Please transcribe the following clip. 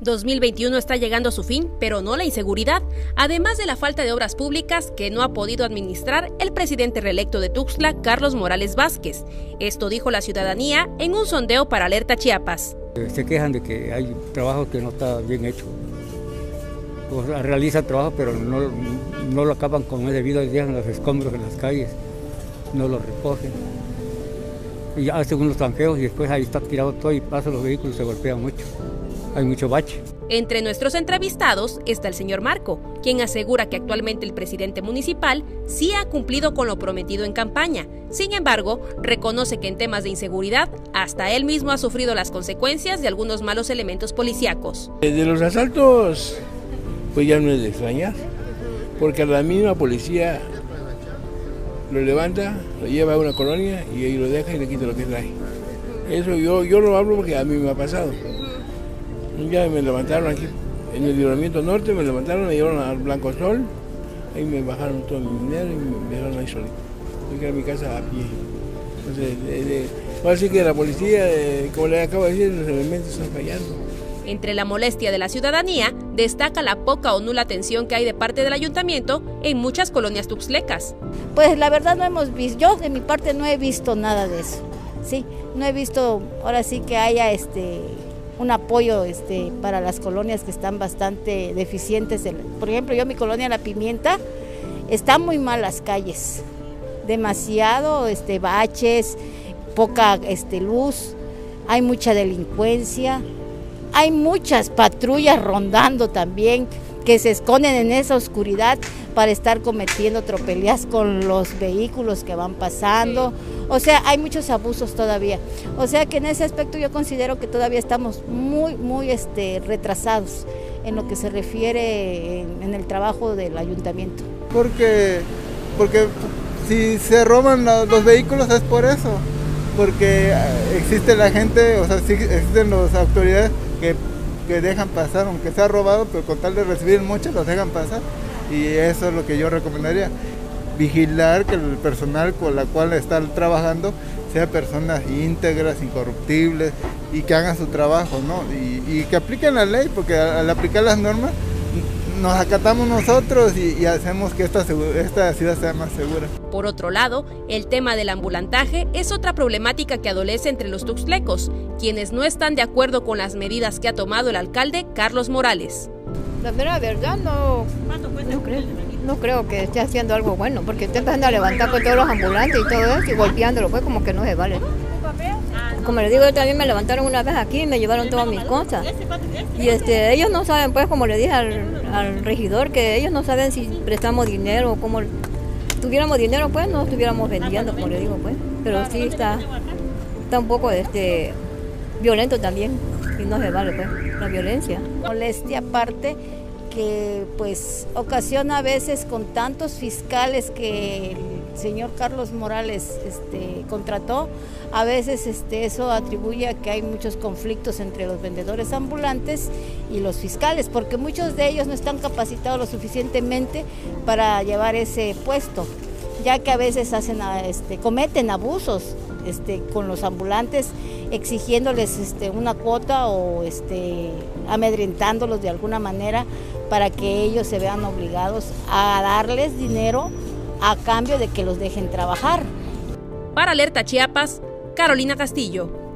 2021 está llegando a su fin, pero no la inseguridad, además de la falta de obras públicas que no ha podido administrar el presidente reelecto de Tuxtla, Carlos Morales Vázquez. Esto dijo la ciudadanía en un sondeo para Alerta Chiapas. Se quejan de que hay trabajo que no está bien hecho. O sea, realizan trabajo, pero no, lo acaban con el debido, dejan los escombros en las calles, no lo recogen. Y hacen unos tanqueos y después ahí está tirado todo y pasan los vehículos y se golpean mucho hay mucho bache. Entre nuestros entrevistados está el señor Marco, quien asegura que actualmente el presidente municipal sí ha cumplido con lo prometido en campaña. Sin embargo, reconoce que en temas de inseguridad, hasta él mismo ha sufrido las consecuencias de algunos malos elementos policíacos. De los asaltos, pues ya no es de extrañar, porque la misma policía lo levanta, lo lleva a una colonia y ahí lo deja y le quita lo que trae. Eso yo, yo lo hablo porque a mí me ha pasado. Un día me levantaron aquí en el libramiento norte, me levantaron, me llevaron al Blanco Sol, ahí me bajaron todo mi dinero y me dejaron ahí solito. Yo a mi casa a pie. Entonces, de, de, decir que la policía, eh, como le acabo de decir, los elementos están fallando. Entre la molestia de la ciudadanía, destaca la poca o nula atención que hay de parte del ayuntamiento en muchas colonias tuxlecas. Pues la verdad no hemos visto, yo de mi parte no he visto nada de eso. Sí, no he visto ahora sí que haya este un apoyo este, para las colonias que están bastante deficientes. Por ejemplo, yo mi colonia La Pimienta, está muy mal las calles, demasiado este, baches, poca este, luz, hay mucha delincuencia, hay muchas patrullas rondando también que se esconden en esa oscuridad para estar cometiendo tropelías con los vehículos que van pasando. O sea, hay muchos abusos todavía. O sea que en ese aspecto yo considero que todavía estamos muy, muy este, retrasados en lo que se refiere en, el trabajo del ayuntamiento. Porque, porque si se roban los vehículos es por eso, porque existe la gente, o sea, existen las autoridades que, que dejan pasar, aunque sea robado, pero con tal de recibir muchos los dejan pasar y eso es lo que yo recomendaría. Vigilar que el personal con la cual están trabajando sea personas íntegras, incorruptibles y que hagan su trabajo, ¿no? Y, que apliquen la ley, porque al, aplicar las normas nos acatamos nosotros y, hacemos que esta, esta ciudad sea más segura. Por otro lado, el tema del ambulantaje es otra problemática que adolece entre los tuxtlecos, quienes no están de acuerdo con las medidas que ha tomado el alcalde Carlos Morales. La verdad no, no creo, no creo que esté haciendo algo bueno, porque usted empezando a levantar con todos los ambulantes y todo eso y golpeándolo, pues como que no se vale. Como le digo, yo también me levantaron una vez aquí y me llevaron todas mis cosas. Y este, ellos no saben, pues, como le dije al, regidor, que ellos no saben si prestamos dinero o cómo tuviéramos dinero, pues no estuviéramos vendiendo, como le digo, pues. Pero sí está, está un poco este, violento también y no se vale, pues, la violencia. Molestia aparte que pues ocasiona a veces con tantos fiscales que el señor Carlos Morales este, contrató, a veces este, eso atribuye a que hay muchos conflictos entre los vendedores ambulantes y los fiscales, porque muchos de ellos no están capacitados lo suficientemente para llevar ese puesto, ya que a veces hacen, este, cometen abusos este, con los ambulantes exigiéndoles este, una cuota o amedrentándolos de alguna manera para que ellos se vean obligados a darles dinero a cambio de que los dejen trabajar. Para Alerta Chiapas, Carolina Castillo.